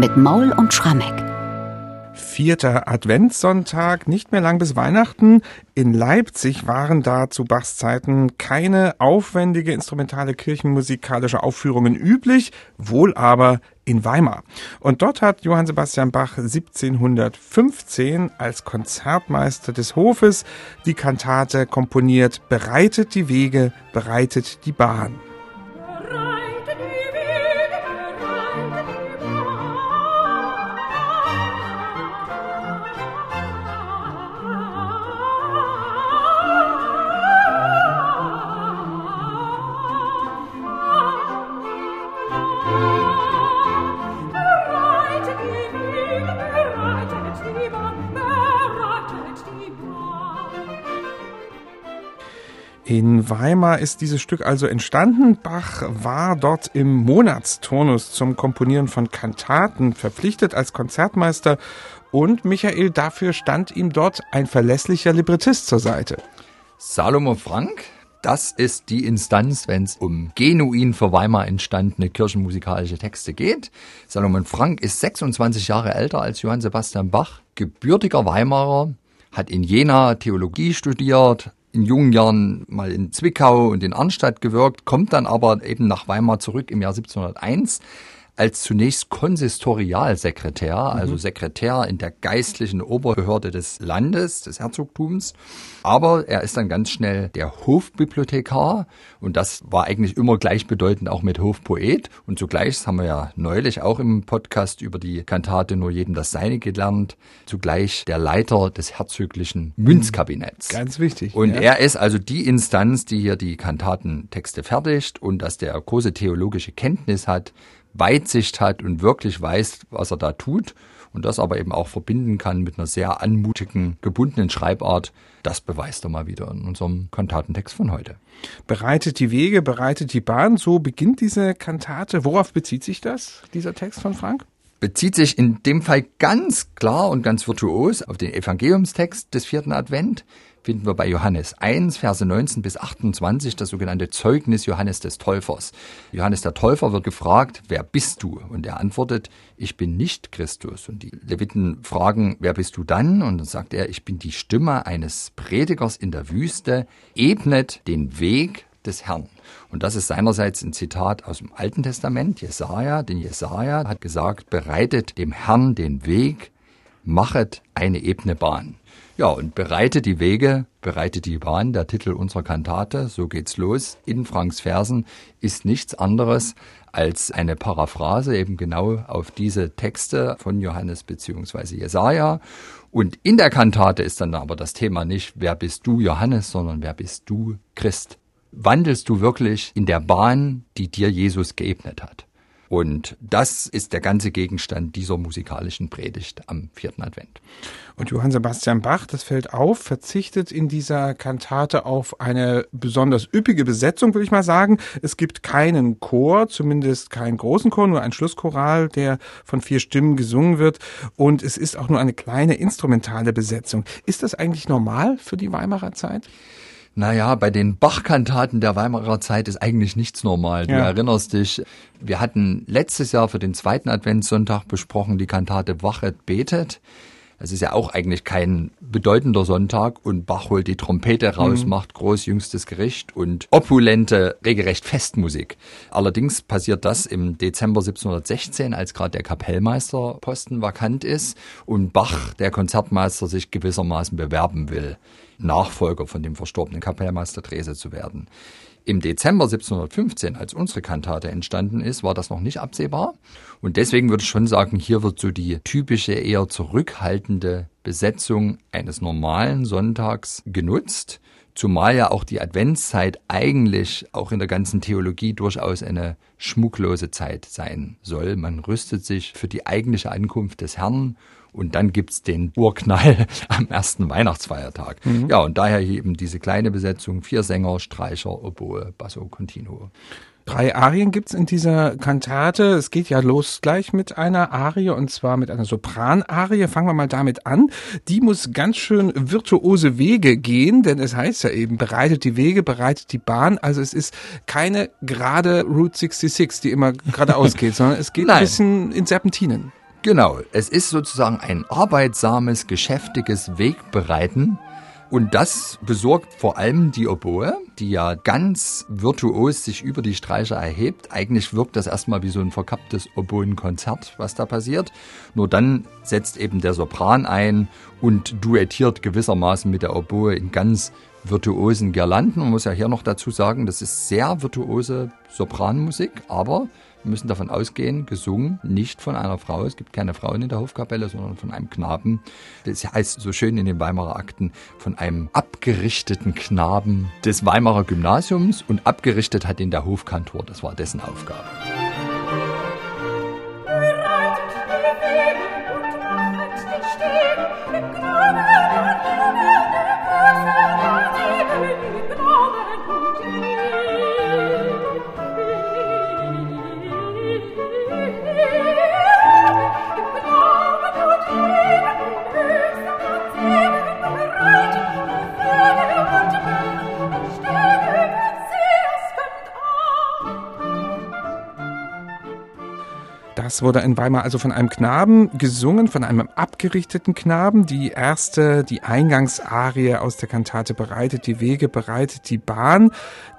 mit Maul und Schrammeck. Vierter Adventssonntag, nicht mehr lang bis Weihnachten. In Leipzig waren da zu Bachs Zeiten keine aufwendige instrumentale kirchenmusikalische Aufführungen üblich, wohl aber in Weimar. Und dort hat Johann Sebastian Bach 1715 als Konzertmeister des Hofes die Kantate komponiert Bereitet die Wege, bereitet die Bahn. Weimar ist dieses Stück also entstanden. Bach war dort im Monatsturnus zum Komponieren von Kantaten verpflichtet als Konzertmeister und Michael, dafür stand ihm dort ein verlässlicher Librettist zur Seite. Salomon Frank, das ist die Instanz, wenn es um genuin für Weimar entstandene kirchenmusikalische Texte geht. Salomon Frank ist 26 Jahre älter als Johann Sebastian Bach, gebürtiger Weimarer, hat in Jena Theologie studiert, in jungen Jahren mal in Zwickau und in Arnstadt gewirkt, kommt dann aber eben nach Weimar zurück im Jahr 1701 als zunächst Konsistorialsekretär, also mhm. Sekretär in der geistlichen Oberbehörde des Landes, des Herzogtums. Aber er ist dann ganz schnell der Hofbibliothekar und das war eigentlich immer gleichbedeutend auch mit Hofpoet. Und zugleich, das haben wir ja neulich auch im Podcast über die Kantate Nur jedem das Seine gelernt, zugleich der Leiter des herzoglichen Münzkabinetts. Ganz wichtig. Und ja. er ist also die Instanz, die hier die Kantatentexte fertigt und dass der große theologische Kenntnis hat, Weitsicht hat und wirklich weiß, was er da tut und das aber eben auch verbinden kann mit einer sehr anmutigen, gebundenen Schreibart, das beweist er mal wieder in unserem Kantatentext von heute. Bereitet die Wege, bereitet die Bahn, so beginnt diese Kantate. Worauf bezieht sich das, dieser Text von Frank? bezieht sich in dem Fall ganz klar und ganz virtuos auf den Evangeliumstext des vierten Advent, finden wir bei Johannes 1, Verse 19 bis 28, das sogenannte Zeugnis Johannes des Täufers. Johannes der Täufer wird gefragt, wer bist du? Und er antwortet, ich bin nicht Christus. Und die Leviten fragen, wer bist du dann? Und dann sagt er, ich bin die Stimme eines Predigers in der Wüste, ebnet den Weg des Herrn. Und das ist seinerseits ein Zitat aus dem Alten Testament, Jesaja, denn Jesaja hat gesagt, bereitet dem Herrn den Weg, machet eine ebene Bahn. Ja, und bereite die Wege, bereite die Bahn, der Titel unserer Kantate, so geht's los, in Franks Versen, ist nichts anderes als eine Paraphrase eben genau auf diese Texte von Johannes beziehungsweise Jesaja. Und in der Kantate ist dann aber das Thema nicht, wer bist du Johannes, sondern wer bist du Christ. Wandelst du wirklich in der Bahn, die dir Jesus geebnet hat? Und das ist der ganze Gegenstand dieser musikalischen Predigt am vierten Advent. Und Johann Sebastian Bach, das fällt auf, verzichtet in dieser Kantate auf eine besonders üppige Besetzung, würde ich mal sagen. Es gibt keinen Chor, zumindest keinen großen Chor, nur ein Schlusschoral, der von vier Stimmen gesungen wird. Und es ist auch nur eine kleine instrumentale Besetzung. Ist das eigentlich normal für die Weimarer Zeit? Naja, bei den Bach-Kantaten der Weimarer Zeit ist eigentlich nichts normal. Du ja. erinnerst dich, wir hatten letztes Jahr für den zweiten Adventssonntag besprochen die Kantate Wachet betet. Es ist ja auch eigentlich kein bedeutender Sonntag und Bach holt die Trompete raus, mhm. macht groß jüngstes Gericht und opulente, regelrecht Festmusik. Allerdings passiert das im Dezember 1716, als gerade der Kapellmeisterposten vakant ist und Bach, der Konzertmeister, sich gewissermaßen bewerben will. Nachfolger von dem verstorbenen Kapellmeister Drese zu werden. Im Dezember 1715, als unsere Kantate entstanden ist, war das noch nicht absehbar. Und deswegen würde ich schon sagen, hier wird so die typische, eher zurückhaltende Besetzung eines normalen Sonntags genutzt. Zumal ja auch die Adventszeit eigentlich auch in der ganzen Theologie durchaus eine schmucklose Zeit sein soll. Man rüstet sich für die eigentliche Ankunft des Herrn und dann gibt's den Urknall am ersten Weihnachtsfeiertag. Mhm. Ja, und daher eben diese kleine Besetzung, vier Sänger, Streicher, Oboe, Basso, Continuo. Drei Arien gibt's in dieser Kantate. Es geht ja los gleich mit einer Arie und zwar mit einer Sopranarie. Fangen wir mal damit an. Die muss ganz schön virtuose Wege gehen, denn es heißt ja eben, bereitet die Wege, bereitet die Bahn. Also es ist keine gerade Route 66, die immer geradeaus geht, sondern es geht ein bisschen in Serpentinen. Genau, es ist sozusagen ein arbeitsames, geschäftiges Wegbereiten und das besorgt vor allem die Oboe, die ja ganz virtuos sich über die Streicher erhebt. Eigentlich wirkt das erstmal wie so ein verkapptes Oboenkonzert, was da passiert. Nur dann setzt eben der Sopran ein und duettiert gewissermaßen mit der Oboe in ganz virtuosen Girlanden. Man muss ja hier noch dazu sagen, das ist sehr virtuose Sopranmusik, aber wir müssen davon ausgehen, gesungen nicht von einer Frau. Es gibt keine Frauen in der Hofkapelle, sondern von einem Knaben. Das heißt so schön in den Weimarer Akten von einem abgerichteten Knaben des Weimarer Gymnasiums und abgerichtet hat ihn der Hofkantor. Das war dessen Aufgabe. Das wurde in Weimar also von einem Knaben gesungen, von einem abgerichteten Knaben. Die erste, die Eingangsarie aus der Kantate bereitet die Wege, bereitet die Bahn.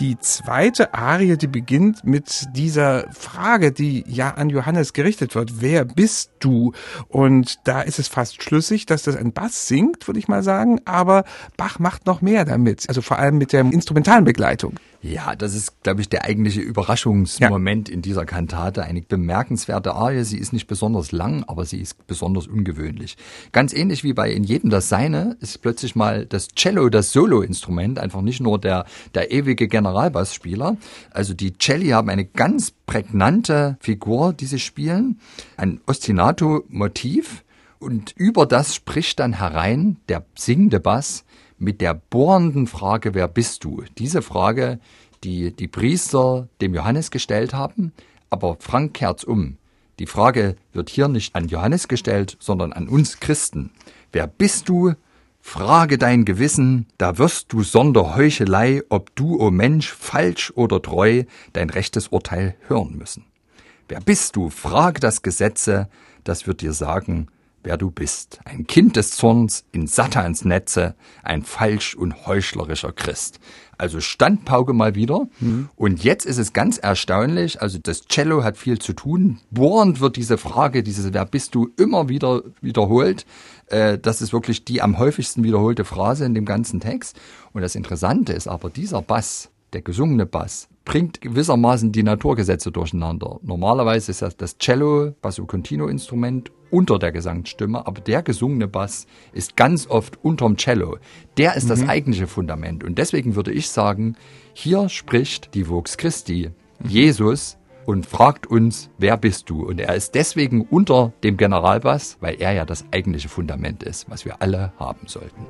Die zweite Arie, die beginnt mit dieser Frage, die ja an Johannes gerichtet wird. Wer bist du? Und da ist es fast schlüssig, dass das ein Bass singt, würde ich mal sagen. Aber Bach macht noch mehr damit. Also vor allem mit der instrumentalen Begleitung. Ja, das ist, glaube ich, der eigentliche Überraschungsmoment ja. in dieser Kantate. Eine bemerkenswerte Arie. Sie ist nicht besonders lang, aber sie ist besonders ungewöhnlich. Ganz ähnlich wie bei In jedem das Seine ist plötzlich mal das Cello das Solo-Instrument, einfach nicht nur der, der ewige Generalbassspieler. Also die Celli haben eine ganz prägnante Figur, die sie spielen. Ein Ostinato-Motiv. Und über das spricht dann herein der singende Bass mit der bohrenden Frage, wer bist du? Diese Frage, die die Priester dem Johannes gestellt haben, aber Frank kehrt's um. Die Frage wird hier nicht an Johannes gestellt, sondern an uns Christen. Wer bist du? Frage dein Gewissen, da wirst du sonder Heuchelei, ob du, o oh Mensch, falsch oder treu, dein rechtes Urteil hören müssen. Wer bist du? Frage das Gesetze, das wird dir sagen, wer du bist. Ein Kind des Zorns in Satans Netze, ein falsch und heuchlerischer Christ. Also Standpauke mal wieder. Mhm. Und jetzt ist es ganz erstaunlich, also das Cello hat viel zu tun. Bohrend wird diese Frage, dieses Wer bist du, immer wieder wiederholt. Äh, das ist wirklich die am häufigsten wiederholte Phrase in dem ganzen Text. Und das Interessante ist aber, dieser Bass, der gesungene Bass, bringt gewissermaßen die Naturgesetze durcheinander. Normalerweise ist das, das Cello, Basso Continuo Instrument unter der Gesangsstimme, aber der gesungene Bass ist ganz oft unterm Cello. Der ist mhm. das eigentliche Fundament. Und deswegen würde ich sagen, hier spricht die Vox Christi, mhm. Jesus, und fragt uns, wer bist du? Und er ist deswegen unter dem Generalbass, weil er ja das eigentliche Fundament ist, was wir alle haben sollten.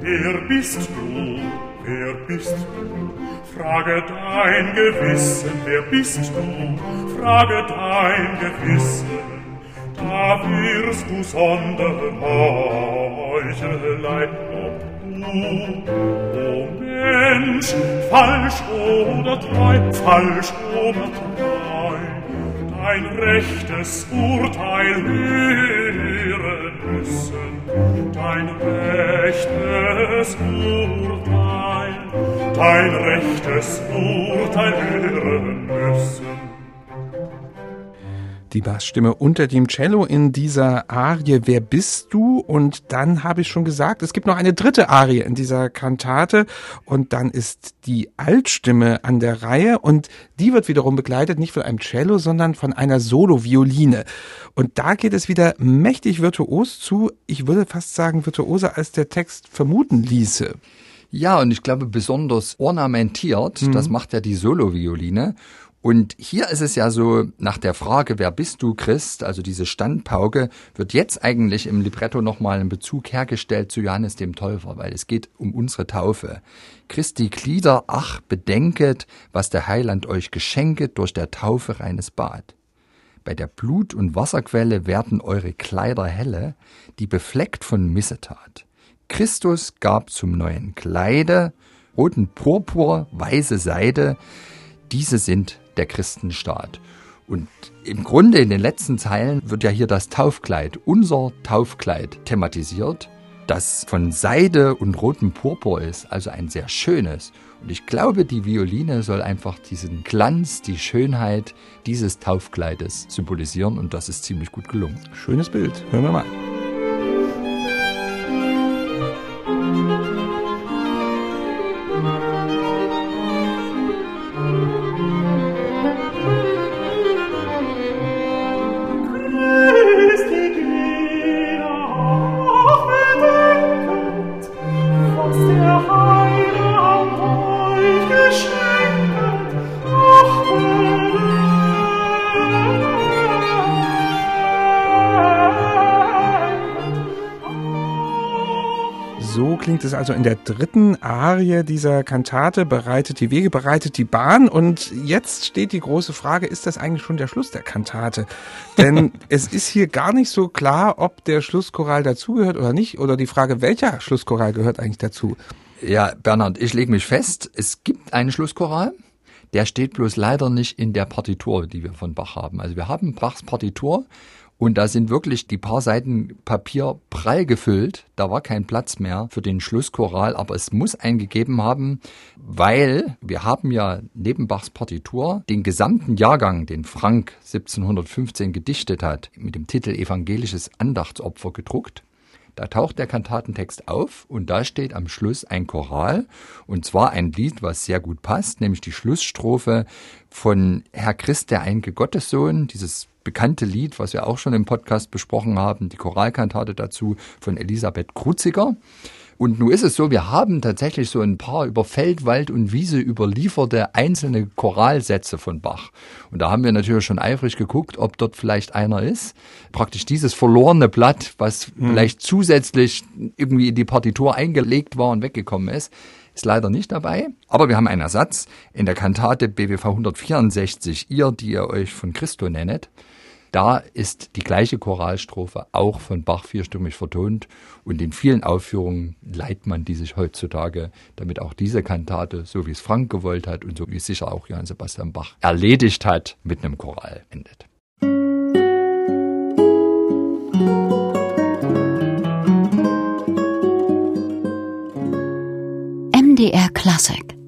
Wer bist du? wer bist du? Frage dein Gewissen, wer bist du? Frage dein Gewissen, da wirst du sondere Heuchelei, ob du, o Mensch, falsch oder treu, falsch oder treu, dein rechtes Urteil hören müssen, dein rechtes Urteil. Dein rechtes Urteil hören müssen die Bassstimme unter dem Cello in dieser Arie Wer bist du? Und dann habe ich schon gesagt, es gibt noch eine dritte Arie in dieser Kantate und dann ist die Altstimme an der Reihe und die wird wiederum begleitet nicht von einem Cello, sondern von einer Solo-Violine. Und da geht es wieder mächtig virtuos zu. Ich würde fast sagen virtuoser als der Text vermuten ließe. Ja, und ich glaube besonders ornamentiert, mhm. das macht ja die Solo-Violine. Und hier ist es ja so, nach der Frage, wer bist du Christ, also diese Standpauke, wird jetzt eigentlich im Libretto nochmal ein Bezug hergestellt zu Johannes dem Täufer, weil es geht um unsere Taufe. Christi Glieder, ach, bedenket, was der Heiland euch geschenket durch der Taufe reines Bad. Bei der Blut- und Wasserquelle werden eure Kleider helle, die befleckt von Missetat. Christus gab zum neuen Kleide roten Purpur, weiße Seide, diese sind der Christenstaat. Und im Grunde in den letzten Zeilen wird ja hier das Taufkleid, unser Taufkleid thematisiert, das von Seide und rotem Purpur ist, also ein sehr schönes. Und ich glaube, die Violine soll einfach diesen Glanz, die Schönheit dieses Taufkleides symbolisieren und das ist ziemlich gut gelungen. Schönes Bild. Hören wir mal. Klingt es also in der dritten Arie dieser Kantate, bereitet die Wege, bereitet die Bahn. Und jetzt steht die große Frage, ist das eigentlich schon der Schluss der Kantate? Denn es ist hier gar nicht so klar, ob der Schlusschoral dazugehört oder nicht. Oder die Frage, welcher Schlusschoral gehört eigentlich dazu? Ja, Bernhard, ich lege mich fest, es gibt einen Schlusschoral. Der steht bloß leider nicht in der Partitur, die wir von Bach haben. Also wir haben Bachs Partitur und da sind wirklich die paar Seiten Papier prall gefüllt. Da war kein Platz mehr für den Schlusschoral, aber es muss einen gegeben haben, weil wir haben ja neben Bachs Partitur den gesamten Jahrgang, den Frank 1715 gedichtet hat, mit dem Titel Evangelisches Andachtsopfer gedruckt. Da taucht der Kantatentext auf und da steht am Schluss ein Choral und zwar ein Lied, was sehr gut passt, nämlich die Schlussstrophe von Herr Christ, der einge Gottessohn, dieses bekannte Lied, was wir auch schon im Podcast besprochen haben, die Choralkantate dazu von Elisabeth Kruziger. Und nun ist es so, wir haben tatsächlich so ein paar über Feld, Wald und Wiese überlieferte einzelne Choralsätze von Bach. Und da haben wir natürlich schon eifrig geguckt, ob dort vielleicht einer ist. Praktisch dieses verlorene Blatt, was hm. vielleicht zusätzlich irgendwie in die Partitur eingelegt war und weggekommen ist ist leider nicht dabei. Aber wir haben einen Ersatz in der Kantate BWV 164, ihr, die ihr euch von Christo nennet. Da ist die gleiche Choralstrophe auch von Bach vierstimmig vertont und in vielen Aufführungen leiht man die sich heutzutage, damit auch diese Kantate, so wie es Frank gewollt hat und so wie es sicher auch Johann Sebastian Bach erledigt hat, mit einem Choral endet. MDR Classic